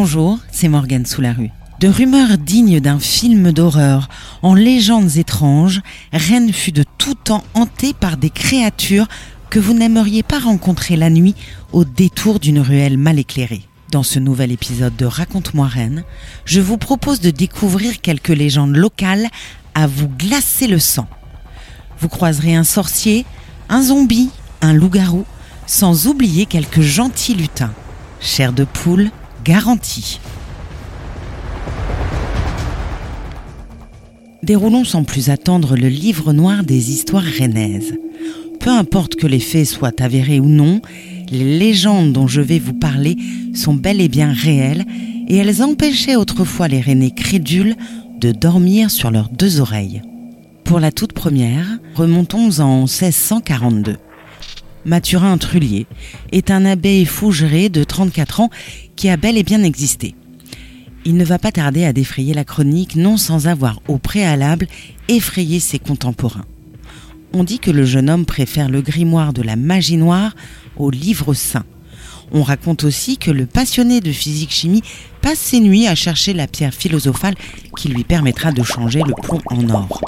Bonjour, c'est Morgane sous la rue. De rumeurs dignes d'un film d'horreur en légendes étranges, Rennes fut de tout temps hantée par des créatures que vous n'aimeriez pas rencontrer la nuit au détour d'une ruelle mal éclairée. Dans ce nouvel épisode de Raconte-moi Rennes, je vous propose de découvrir quelques légendes locales à vous glacer le sang. Vous croiserez un sorcier, un zombie, un loup-garou, sans oublier quelques gentils lutins. Chair de poule, garantie. Déroulons sans plus attendre le livre noir des histoires rennaises. Peu importe que les faits soient avérés ou non, les légendes dont je vais vous parler sont bel et bien réelles et elles empêchaient autrefois les rennais crédules de dormir sur leurs deux oreilles. Pour la toute première, remontons en 1642. Mathurin Trullier est un abbé fougeré de 34 ans qui a bel et bien existé. Il ne va pas tarder à défrayer la chronique non sans avoir au préalable effrayé ses contemporains. On dit que le jeune homme préfère le grimoire de la magie noire au livre saint. On raconte aussi que le passionné de physique-chimie passe ses nuits à chercher la pierre philosophale qui lui permettra de changer le plomb en or.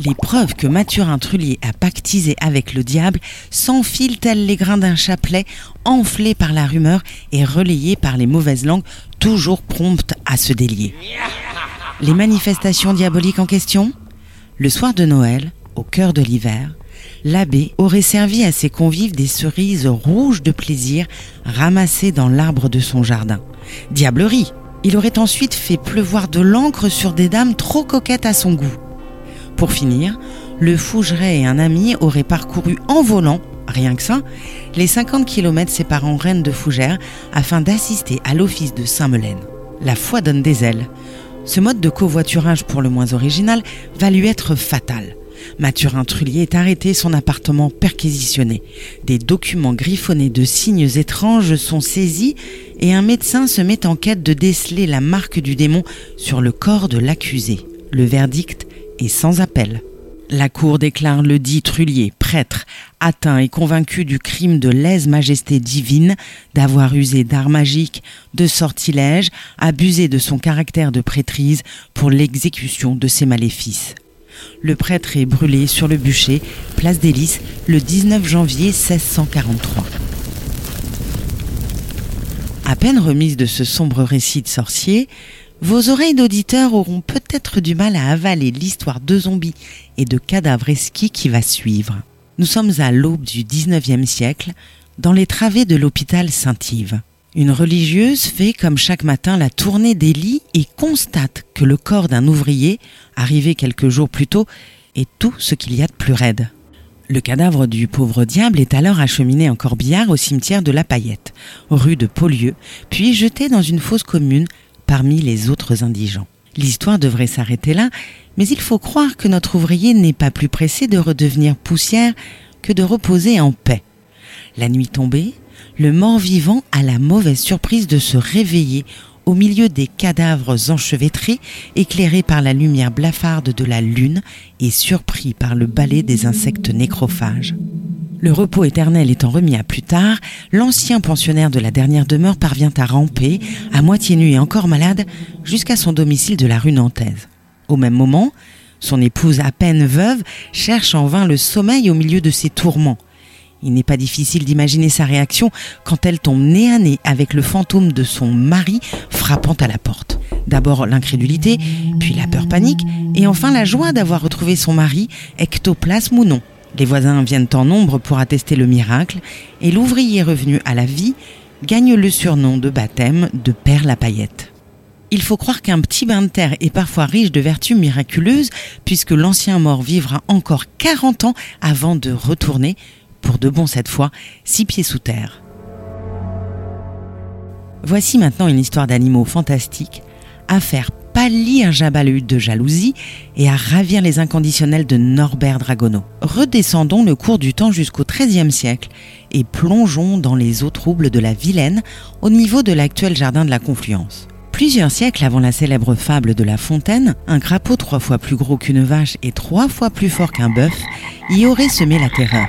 Les preuves que Mathurin Trullier a pactisé avec le diable s'enfilent tels les grains d'un chapelet, enflés par la rumeur et relayés par les mauvaises langues, toujours promptes à se délier. Les manifestations diaboliques en question? Le soir de Noël, au cœur de l'hiver, l'abbé aurait servi à ses convives des cerises rouges de plaisir ramassées dans l'arbre de son jardin. Diablerie Il aurait ensuite fait pleuvoir de l'encre sur des dames trop coquettes à son goût. Pour finir, le Fougeret et un ami auraient parcouru en volant, rien que ça, les 50 km séparant Rennes de Fougères afin d'assister à l'office de Saint-Melaine. La foi donne des ailes. Ce mode de covoiturage pour le moins original va lui être fatal. Mathurin Trullier est arrêté, son appartement perquisitionné. Des documents griffonnés de signes étranges sont saisis et un médecin se met en quête de déceler la marque du démon sur le corps de l'accusé. Le verdict est sans appel. La cour déclare le dit Trullier, prêtre, atteint et convaincu du crime de lèse-majesté divine, d'avoir usé d'arts magiques, de sortilèges, abusé de son caractère de prêtrise pour l'exécution de ses maléfices. Le prêtre est brûlé sur le bûcher, place des Lys, le 19 janvier 1643. À peine remise de ce sombre récit de sorcier, vos oreilles d'auditeurs auront peut-être du mal à avaler l'histoire de zombies et de cadavres esquis qui va suivre. Nous sommes à l'aube du 19e siècle, dans les travées de l'hôpital Saint-Yves. Une religieuse fait comme chaque matin la tournée des lits et constate que le corps d'un ouvrier, arrivé quelques jours plus tôt, est tout ce qu'il y a de plus raide. Le cadavre du pauvre diable est alors acheminé en corbillard au cimetière de la Paillette, rue de Paulieu, puis jeté dans une fosse commune parmi les autres indigents. L'histoire devrait s'arrêter là, mais il faut croire que notre ouvrier n'est pas plus pressé de redevenir poussière que de reposer en paix. La nuit tombée, le mort-vivant a la mauvaise surprise de se réveiller au milieu des cadavres enchevêtrés, éclairés par la lumière blafarde de la lune et surpris par le balai des insectes nécrophages. Le repos éternel étant remis à plus tard, l'ancien pensionnaire de la dernière demeure parvient à ramper, à moitié nu et encore malade, jusqu'à son domicile de la rue Nantaise. Au même moment, son épouse à peine veuve cherche en vain le sommeil au milieu de ses tourments. Il n'est pas difficile d'imaginer sa réaction quand elle tombe nez à nez avec le fantôme de son mari frappant à la porte. D'abord l'incrédulité, puis la peur panique, et enfin la joie d'avoir retrouvé son mari, ectoplasme ou non. Les voisins viennent en nombre pour attester le miracle, et l'ouvrier revenu à la vie gagne le surnom de baptême de Père la paillette. Il faut croire qu'un petit bain de terre est parfois riche de vertus miraculeuses, puisque l'ancien mort vivra encore 40 ans avant de retourner pour de bon cette fois, six pieds sous terre. Voici maintenant une histoire d'animaux fantastiques à faire pâlir Jabalud de jalousie et à ravir les inconditionnels de Norbert Dragono. Redescendons le cours du temps jusqu'au XIIIe siècle et plongeons dans les eaux troubles de la Vilaine au niveau de l'actuel jardin de la Confluence. Plusieurs siècles avant la célèbre fable de La Fontaine, un crapaud trois fois plus gros qu'une vache et trois fois plus fort qu'un bœuf y aurait semé la terreur.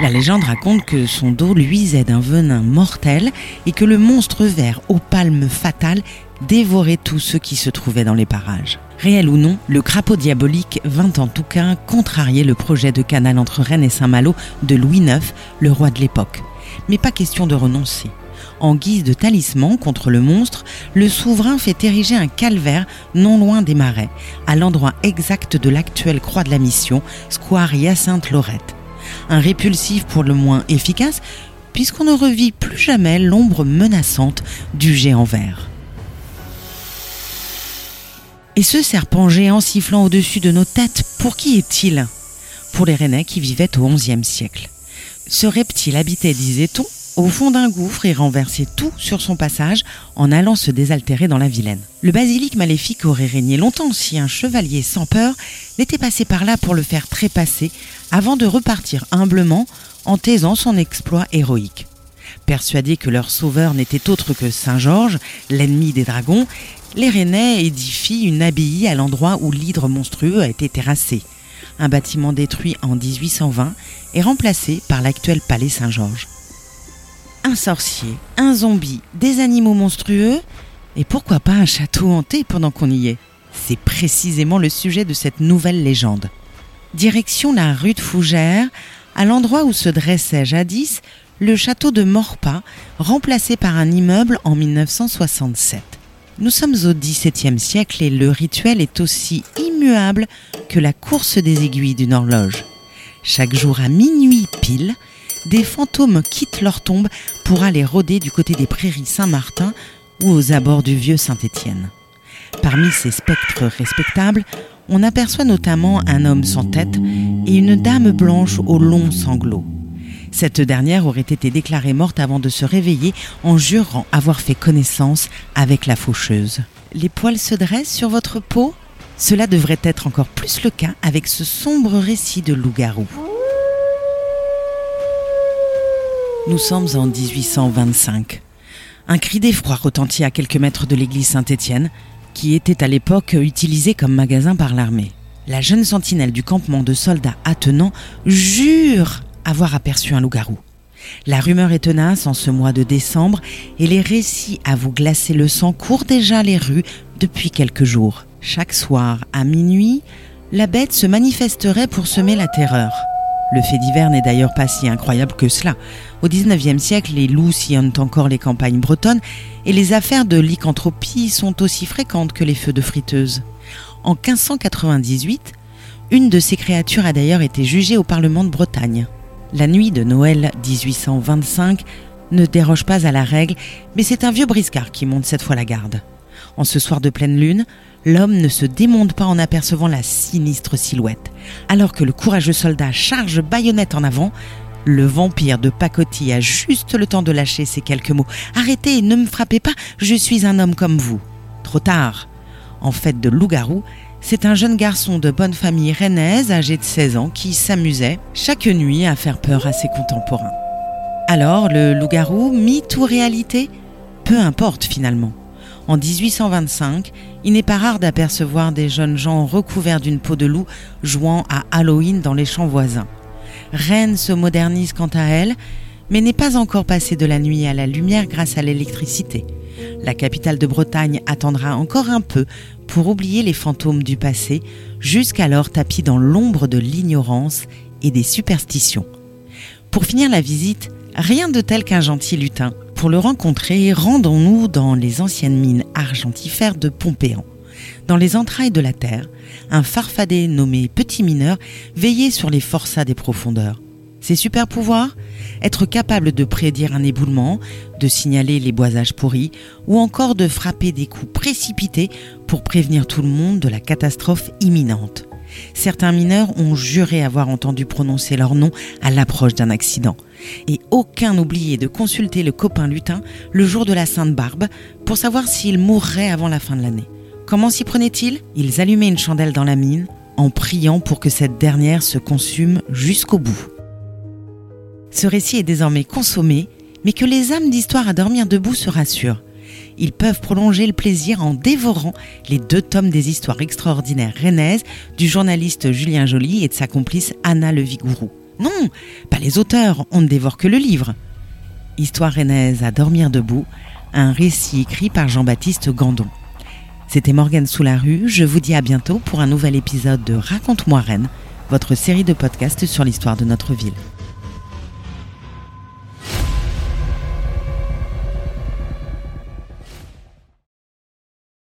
La légende raconte que son dos luisait d'un venin mortel et que le monstre vert aux palmes fatales dévorait tous ceux qui se trouvaient dans les parages. Réel ou non, le crapaud diabolique vint en tout cas contrarier le projet de canal entre Rennes et Saint-Malo de Louis IX, le roi de l'époque. Mais pas question de renoncer. En guise de talisman contre le monstre, le souverain fait ériger un calvaire non loin des marais, à l'endroit exact de l'actuelle croix de la mission, square Hyacinthe Lorette un répulsif pour le moins efficace, puisqu'on ne revit plus jamais l'ombre menaçante du géant vert. Et ce serpent géant sifflant au-dessus de nos têtes, pour qui est-il? Pour les Rennais qui vivaient au XIe siècle. Ce reptile habitait, disait-on, au fond d'un gouffre et renversait tout sur son passage en allant se désaltérer dans la Vilaine. Le basilic maléfique aurait régné longtemps si un chevalier sans peur n'était passé par là pour le faire trépasser avant de repartir humblement en taisant son exploit héroïque. Persuadés que leur sauveur n'était autre que Saint Georges, l'ennemi des dragons, les Rennais édifient une abbaye à l'endroit où l'hydre monstrueux a été terrassé. Un bâtiment détruit en 1820 et remplacé par l'actuel palais Saint-Georges un sorcier, un zombie, des animaux monstrueux, et pourquoi pas un château hanté pendant qu'on y est C'est précisément le sujet de cette nouvelle légende. Direction la rue de Fougères, à l'endroit où se dressait jadis le château de Morpas, remplacé par un immeuble en 1967. Nous sommes au XVIIe siècle et le rituel est aussi immuable que la course des aiguilles d'une horloge. Chaque jour à minuit pile, des fantômes quittent leur tombe pour aller rôder du côté des prairies Saint-Martin ou aux abords du vieux Saint-Étienne. Parmi ces spectres respectables, on aperçoit notamment un homme sans tête et une dame blanche aux longs sanglots. Cette dernière aurait été déclarée morte avant de se réveiller en jurant avoir fait connaissance avec la faucheuse. Les poils se dressent sur votre peau? Cela devrait être encore plus le cas avec ce sombre récit de loup-garou. Nous sommes en 1825. Un cri d'effroi retentit à quelques mètres de l'église Saint-Étienne, qui était à l'époque utilisée comme magasin par l'armée. La jeune sentinelle du campement de soldats attenants jure avoir aperçu un loup-garou. La rumeur est tenace en ce mois de décembre et les récits à vous glacer le sang courent déjà les rues depuis quelques jours. Chaque soir, à minuit, la bête se manifesterait pour semer la terreur. Le fait divers n'est d'ailleurs pas si incroyable que cela. Au XIXe siècle, les loups sillonnent encore les campagnes bretonnes et les affaires de lycanthropie sont aussi fréquentes que les feux de friteuse. En 1598, une de ces créatures a d'ailleurs été jugée au Parlement de Bretagne. La nuit de Noël 1825 ne déroge pas à la règle, mais c'est un vieux briscard qui monte cette fois la garde. En ce soir de pleine lune, l'homme ne se démonte pas en apercevant la sinistre silhouette. Alors que le courageux soldat charge baïonnette en avant, le vampire de pacotille a juste le temps de lâcher ces quelques mots. Arrêtez, ne me frappez pas, je suis un homme comme vous. Trop tard. En fait de loup-garou, c'est un jeune garçon de bonne famille rennaise âgé de 16 ans qui s'amusait chaque nuit à faire peur à ses contemporains. Alors, le loup-garou, mythe ou réalité? Peu importe finalement. En 1825, il n'est pas rare d'apercevoir des jeunes gens recouverts d'une peau de loup jouant à Halloween dans les champs voisins. Rennes se modernise quant à elle, mais n'est pas encore passée de la nuit à la lumière grâce à l'électricité. La capitale de Bretagne attendra encore un peu pour oublier les fantômes du passé, jusqu'alors tapis dans l'ombre de l'ignorance et des superstitions. Pour finir la visite, rien de tel qu'un gentil lutin. Pour le rencontrer, rendons-nous dans les anciennes mines argentifères de Pompéan. Dans les entrailles de la terre, un farfadet nommé Petit Mineur veillait sur les forçats des profondeurs. Ses super pouvoirs Être capable de prédire un éboulement, de signaler les boisages pourris, ou encore de frapper des coups précipités pour prévenir tout le monde de la catastrophe imminente. Certains mineurs ont juré avoir entendu prononcer leur nom à l'approche d'un accident. Et aucun n'oubliait de consulter le copain lutin le jour de la Sainte Barbe pour savoir s'il mourrait avant la fin de l'année. Comment s'y prenaient-ils? Ils allumaient une chandelle dans la mine en priant pour que cette dernière se consume jusqu'au bout. Ce récit est désormais consommé, mais que les âmes d'histoire à dormir debout se rassurent ils peuvent prolonger le plaisir en dévorant les deux tomes des histoires extraordinaires rennaises du journaliste Julien Joly et de sa complice Anna Levigourou. Non, pas les auteurs, on ne dévore que le livre. Histoire rennaise à dormir debout, un récit écrit par Jean-Baptiste Gandon. C'était Morgane sous la rue, je vous dis à bientôt pour un nouvel épisode de Raconte-moi Rennes, votre série de podcasts sur l'histoire de notre ville.